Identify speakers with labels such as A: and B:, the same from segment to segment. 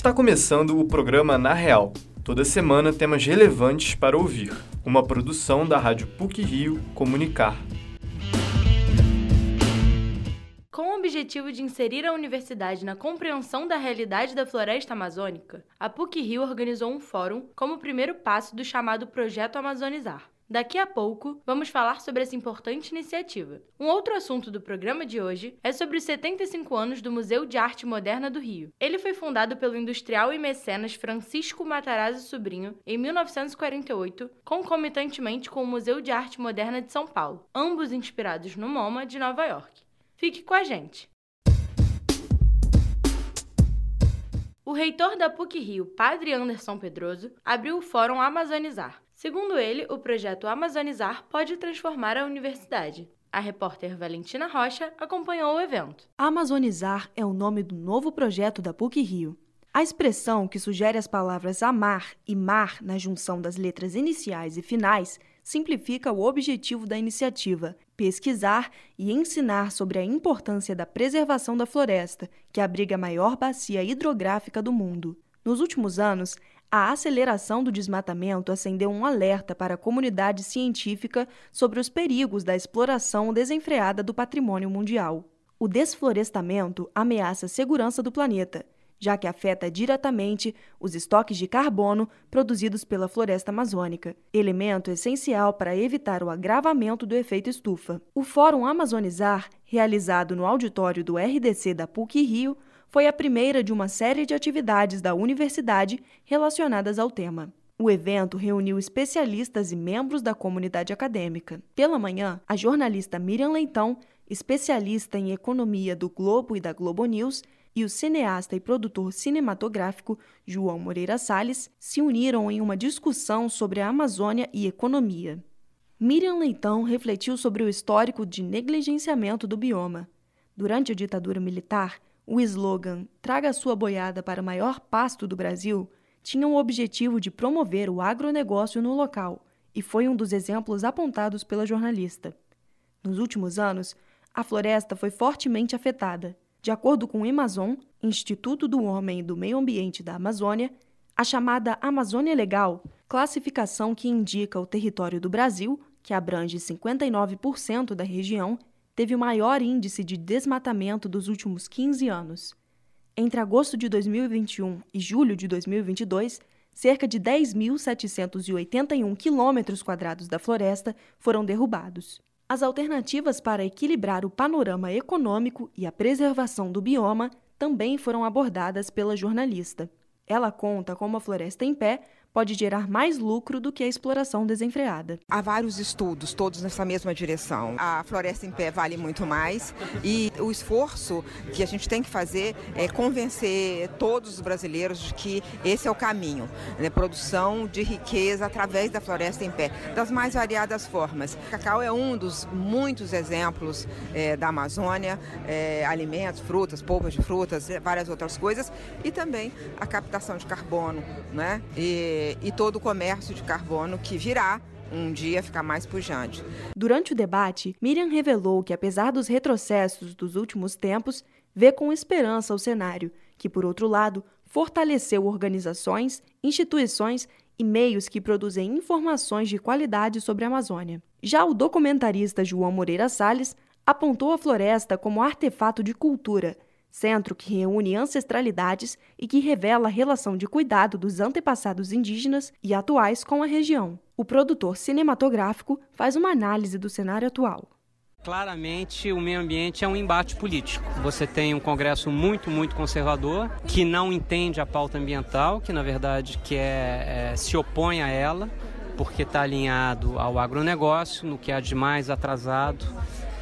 A: Está começando o programa Na Real. Toda semana temas relevantes para ouvir. Uma produção da Rádio PUC Rio Comunicar.
B: Com o objetivo de inserir a universidade na compreensão da realidade da floresta amazônica, a PUC Rio organizou um fórum como primeiro passo do chamado Projeto Amazonizar. Daqui a pouco, vamos falar sobre essa importante iniciativa. Um outro assunto do programa de hoje é sobre os 75 anos do Museu de Arte Moderna do Rio. Ele foi fundado pelo industrial e mecenas Francisco Matarazzo Sobrinho em 1948, concomitantemente com o Museu de Arte Moderna de São Paulo, ambos inspirados no MoMA de Nova York. Fique com a gente! O reitor da PUC-Rio, Padre Anderson Pedroso, abriu o Fórum Amazonizar. Segundo ele, o projeto Amazonizar pode transformar a universidade. A repórter Valentina Rocha acompanhou o evento.
C: Amazonizar é o nome do novo projeto da PUC-Rio. A expressão que sugere as palavras amar e mar na junção das letras iniciais e finais simplifica o objetivo da iniciativa: pesquisar e ensinar sobre a importância da preservação da floresta, que abriga a maior bacia hidrográfica do mundo. Nos últimos anos, a aceleração do desmatamento acendeu um alerta para a comunidade científica sobre os perigos da exploração desenfreada do patrimônio mundial. O desflorestamento ameaça a segurança do planeta já que afeta diretamente os estoques de carbono produzidos pela floresta amazônica, elemento essencial para evitar o agravamento do efeito estufa. O Fórum Amazonizar, realizado no auditório do RDC da PUC Rio, foi a primeira de uma série de atividades da universidade relacionadas ao tema. O evento reuniu especialistas e membros da comunidade acadêmica. Pela manhã, a jornalista Miriam Leitão, especialista em economia do Globo e da Globo News, e o cineasta e produtor cinematográfico João Moreira Salles se uniram em uma discussão sobre a Amazônia e economia. Miriam Leitão refletiu sobre o histórico de negligenciamento do bioma. Durante a ditadura militar, o slogan Traga sua boiada para o maior pasto do Brasil tinha o objetivo de promover o agronegócio no local e foi um dos exemplos apontados pela jornalista. Nos últimos anos, a floresta foi fortemente afetada. De acordo com o Amazon, Instituto do Homem e do Meio Ambiente da Amazônia, a chamada Amazônia Legal, classificação que indica o território do Brasil, que abrange 59% da região, teve o maior índice de desmatamento dos últimos 15 anos. Entre agosto de 2021 e julho de 2022, cerca de 10.781 quilômetros quadrados da floresta foram derrubados. As alternativas para equilibrar o panorama econômico e a preservação do bioma também foram abordadas pela jornalista. Ela conta como a floresta em pé pode gerar mais lucro do que a exploração desenfreada.
D: Há vários estudos, todos nessa mesma direção. A floresta em pé vale muito mais e o esforço que a gente tem que fazer é convencer todos os brasileiros de que esse é o caminho, né? produção de riqueza através da floresta em pé, das mais variadas formas. O cacau é um dos muitos exemplos é, da Amazônia, é, alimentos, frutas, polpas de frutas, várias outras coisas, e também a captação de carbono, né? E, e todo o comércio de carbono que virá um dia ficar mais pujante.
C: Durante o debate, Miriam revelou que, apesar dos retrocessos dos últimos tempos, vê com esperança o cenário, que, por outro lado, fortaleceu organizações, instituições e meios que produzem informações de qualidade sobre a Amazônia. Já o documentarista João Moreira Salles apontou a floresta como artefato de cultura centro que reúne ancestralidades e que revela a relação de cuidado dos antepassados indígenas e atuais com a região. O produtor cinematográfico faz uma análise do cenário atual.
E: Claramente, o meio ambiente é um embate político. Você tem um Congresso muito, muito conservador, que não entende a pauta ambiental, que na verdade quer, é, se opõe a ela, porque está alinhado ao agronegócio, no que há de mais atrasado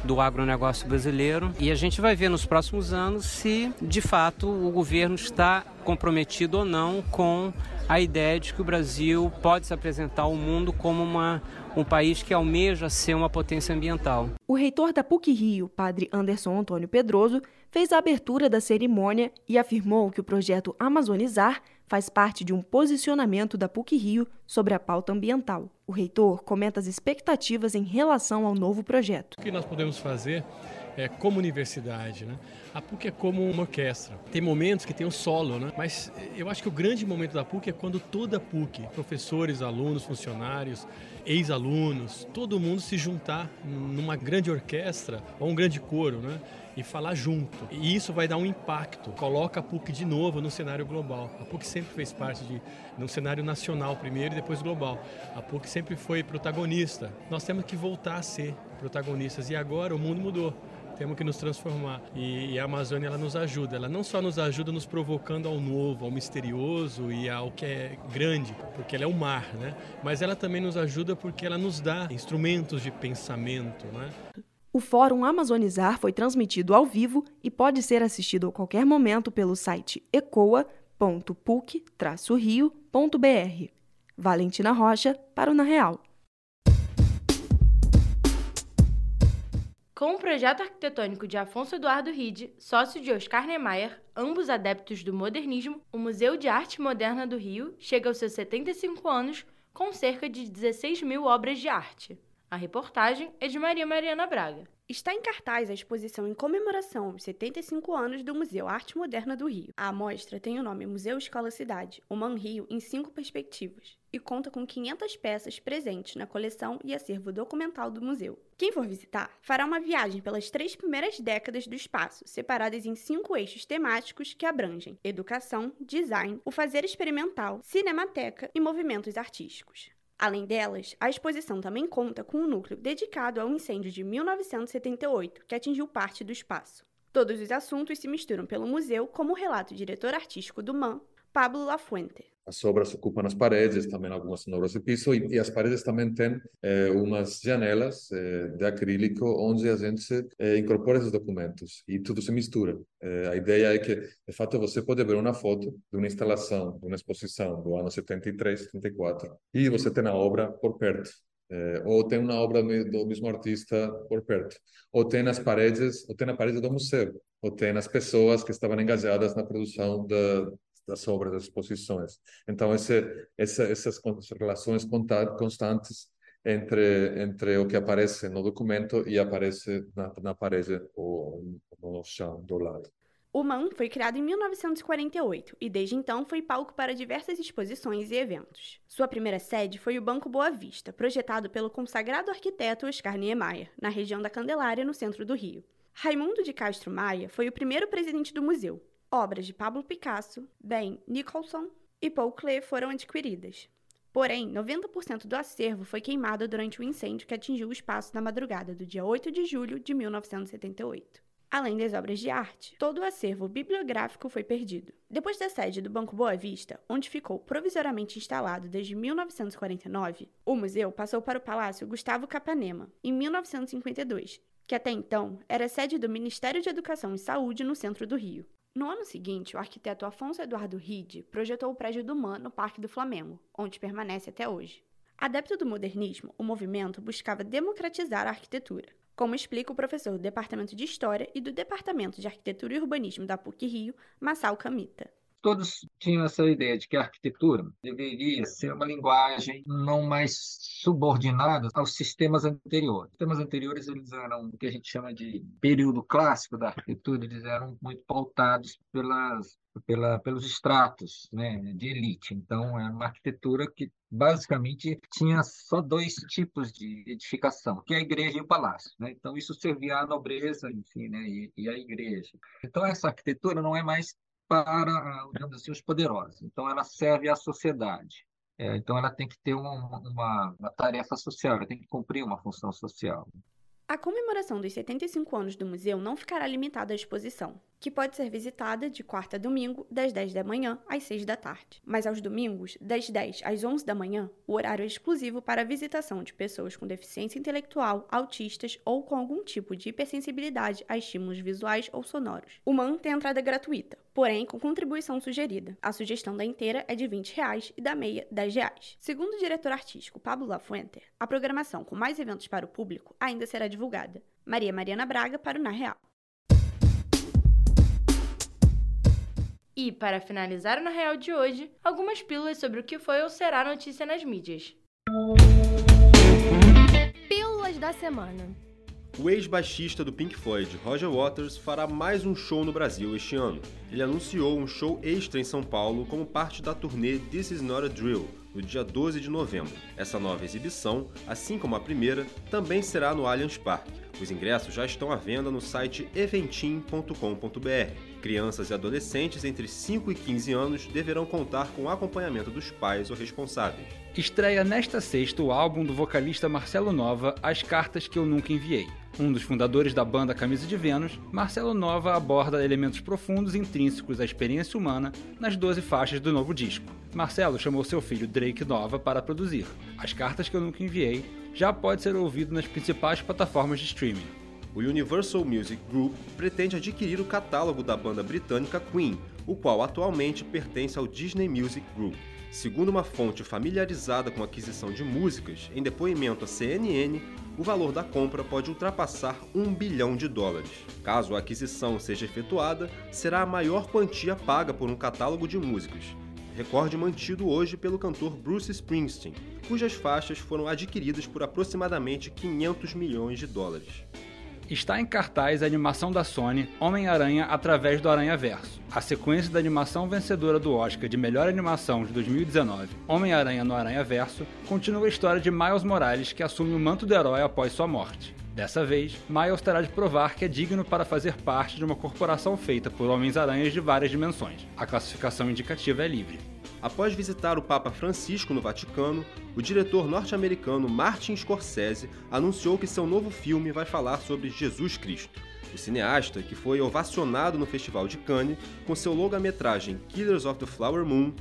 E: do agronegócio brasileiro. E a gente vai ver nos próximos anos se, de fato, o governo está comprometido ou não com a ideia de que o Brasil pode se apresentar ao mundo como uma, um país que almeja ser uma potência ambiental.
C: O reitor da PUC Rio, padre Anderson Antônio Pedroso, fez a abertura da cerimônia e afirmou que o projeto Amazonizar faz parte de um posicionamento da PUC Rio sobre a pauta ambiental. O reitor comenta as expectativas em relação ao novo projeto.
F: O que nós podemos fazer é, como universidade. Né? A PUC é como uma orquestra. Tem momentos que tem o solo, né? mas eu acho que o grande momento da PUC é quando toda a PUC, professores, alunos, funcionários, ex-alunos, todo mundo se juntar numa grande orquestra ou um grande coro, né? e falar junto. E isso vai dar um impacto. Coloca a PUC de novo no cenário global. A PUC sempre fez parte de no cenário nacional primeiro e depois global. A PUC sempre foi protagonista. Nós temos que voltar a ser protagonistas e agora o mundo mudou temos que nos transformar. E, e, a Amazônia ela nos ajuda. Ela não só nos ajuda nos provocando ao novo, ao misterioso e ao que é grande, porque ela é o mar, né? Mas ela também nos ajuda porque ela nos dá instrumentos de pensamento, né?
C: O Fórum Amazonizar foi transmitido ao vivo e pode ser assistido a qualquer momento pelo site ecoa.puc-rio.br. Valentina Rocha, para o Na Real.
B: Com o projeto arquitetônico de Afonso Eduardo Ride, sócio de Oscar Niemeyer, ambos adeptos do modernismo, o Museu de Arte Moderna do Rio chega aos seus 75 anos com cerca de 16 mil obras de arte. A reportagem é de Maria Mariana Braga.
G: Está em cartaz a exposição em comemoração aos 75 anos do Museu Arte Moderna do Rio. A amostra tem o nome Museu Escola Cidade, o Man Rio em cinco perspectivas, e conta com 500 peças presentes na coleção e acervo documental do museu. Quem for visitar fará uma viagem pelas três primeiras décadas do espaço, separadas em cinco eixos temáticos que abrangem educação, design, o fazer experimental, cinemateca e movimentos artísticos. Além delas, a exposição também conta com um núcleo dedicado ao incêndio de 1978, que atingiu parte do espaço. Todos os assuntos se misturam pelo museu, como relata o diretor artístico do MAN, Pablo Lafuente.
H: As obras ocupam as paredes, também algumas obras de piso, e, e as paredes também têm eh, umas janelas eh, de acrílico onde a gente eh, incorpora esses documentos e tudo se mistura. a ideia é que, de fato, você pode ver uma foto de uma instalação, de uma exposição do ano 73, 74, e você tem a obra por perto. Ou tem uma obra do mesmo artista por perto, ou tem nas paredes, ou tem na parede do museu, ou tem as pessoas que estavam engajadas na produção da, das obras, das exposições. Então, esse, essa, essas relações constantes entre entre o que aparece no documento e aparece na, na parede ou no chão do lado.
G: O MAN foi criado em 1948 e desde então foi palco para diversas exposições e eventos. Sua primeira sede foi o Banco Boa Vista, projetado pelo consagrado arquiteto Oscar Niemeyer, na região da Candelária, no centro do Rio. Raimundo de Castro Maia foi o primeiro presidente do museu. Obras de Pablo Picasso, Ben Nicholson e Paul Klee foram adquiridas. Porém, 90% do acervo foi queimado durante o incêndio que atingiu o espaço na madrugada do dia 8 de julho de 1978. Além das obras de arte, todo o acervo bibliográfico foi perdido. Depois da sede do Banco Boa Vista, onde ficou provisoriamente instalado desde 1949, o museu passou para o Palácio Gustavo Capanema, em 1952, que até então era sede do Ministério de Educação e Saúde no centro do Rio. No ano seguinte, o arquiteto Afonso Eduardo Ride projetou o prédio do MAN no Parque do Flamengo, onde permanece até hoje. Adepto do modernismo, o movimento buscava democratizar a arquitetura como explica o professor do Departamento de História e do Departamento de Arquitetura e Urbanismo da PUC-Rio, Massal Camita
I: todos tinham essa ideia de que a arquitetura deveria ser uma linguagem não mais subordinada aos sistemas anteriores. Os sistemas anteriores eles eram o que a gente chama de período clássico da arquitetura, eles eram muito pautados pelas pela, pelos estratos né, de elite. Então, era uma arquitetura que basicamente tinha só dois tipos de edificação, que é a igreja e o palácio. Né? Então, isso servia à nobreza, enfim, né, e, e à igreja. Então, essa arquitetura não é mais para, assim, os poderosos. Então, ela serve à sociedade. É, então, ela tem que ter uma, uma, uma tarefa social, ela tem que cumprir uma função social.
G: A comemoração dos 75 anos do museu não ficará limitada à exposição que pode ser visitada de quarta a domingo, das 10 da manhã às 6 da tarde. Mas aos domingos, das 10 às 11 da manhã, o horário é exclusivo para a visitação de pessoas com deficiência intelectual, autistas ou com algum tipo de hipersensibilidade a estímulos visuais ou sonoros. O MAN tem entrada gratuita, porém com contribuição sugerida. A sugestão da inteira é de 20 reais e da meia 10 reais. Segundo o diretor artístico Pablo Lafuente, a programação com mais eventos para o público ainda será divulgada. Maria Mariana Braga para o Na Real.
B: E, para finalizar o Na Real de hoje, algumas pílulas sobre o que foi ou será notícia nas mídias.
J: Pílulas da semana. O ex-baixista do Pink Floyd, Roger Waters, fará mais um show no Brasil este ano. Ele anunciou um show extra em São Paulo como parte da turnê This Is Not a Drill, no dia 12 de novembro. Essa nova exibição, assim como a primeira, também será no Allianz Parque. Os ingressos já estão à venda no site eventim.com.br. Crianças e adolescentes entre 5 e 15 anos deverão contar com o acompanhamento dos pais ou responsáveis.
K: Estreia nesta sexta o álbum do vocalista Marcelo Nova, As Cartas que Eu Nunca Enviei. Um dos fundadores da banda Camisa de Vênus, Marcelo Nova aborda elementos profundos intrínsecos à experiência humana nas 12 faixas do novo disco. Marcelo chamou seu filho Drake Nova para produzir. As Cartas que Eu Nunca Enviei já pode ser ouvido nas principais plataformas de streaming.
J: O Universal Music Group pretende adquirir o catálogo da banda britânica Queen, o qual atualmente pertence ao Disney Music Group. Segundo uma fonte familiarizada com a aquisição de músicas, em depoimento à CNN, o valor da compra pode ultrapassar um bilhão de dólares. Caso a aquisição seja efetuada, será a maior quantia paga por um catálogo de músicas, recorde mantido hoje pelo cantor Bruce Springsteen, cujas faixas foram adquiridas por aproximadamente 500 milhões de dólares
K: está em cartaz a animação da Sony Homem-Aranha através do Aranha-Verso. A sequência da animação vencedora do Oscar de melhor animação de 2019, Homem-Aranha no Aranha-Verso, continua a história de Miles Morales que assume o manto do herói após sua morte. Dessa vez, Miles terá de provar que é digno para fazer parte de uma corporação feita por Homens-Aranhas de várias dimensões. A classificação indicativa é livre.
J: Após visitar o Papa Francisco no Vaticano, o diretor norte-americano Martin Scorsese anunciou que seu novo filme vai falar sobre Jesus Cristo. O cineasta, que foi ovacionado no Festival de Cannes com seu longa-metragem Killers of the Flower Moon,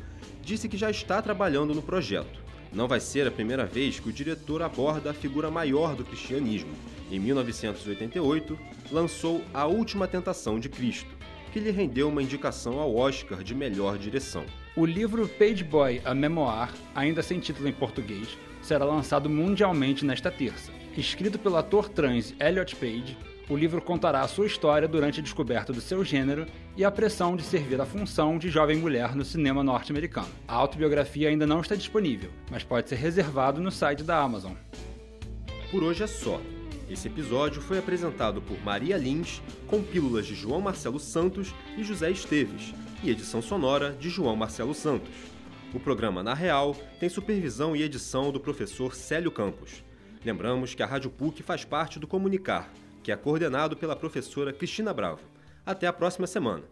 J: disse que já está trabalhando no projeto. Não vai ser a primeira vez que o diretor aborda a figura maior do cristianismo. Em 1988, lançou A Última Tentação de Cristo, que lhe rendeu uma indicação ao Oscar de melhor direção.
K: O livro Page Boy, a Memoir, ainda sem título em português, será lançado mundialmente nesta terça. Escrito pelo ator trans Elliot Page, o livro contará a sua história durante a descoberta do seu gênero e a pressão de servir a função de jovem mulher no cinema norte-americano. A autobiografia ainda não está disponível, mas pode ser reservado no site da Amazon.
J: Por hoje é só. Esse episódio foi apresentado por Maria Lins, com pílulas de João Marcelo Santos e José Esteves, e edição sonora de João Marcelo Santos. O programa Na Real tem supervisão e edição do professor Célio Campos. Lembramos que a Rádio PUC faz parte do Comunicar, que é coordenado pela professora Cristina Bravo. Até a próxima semana.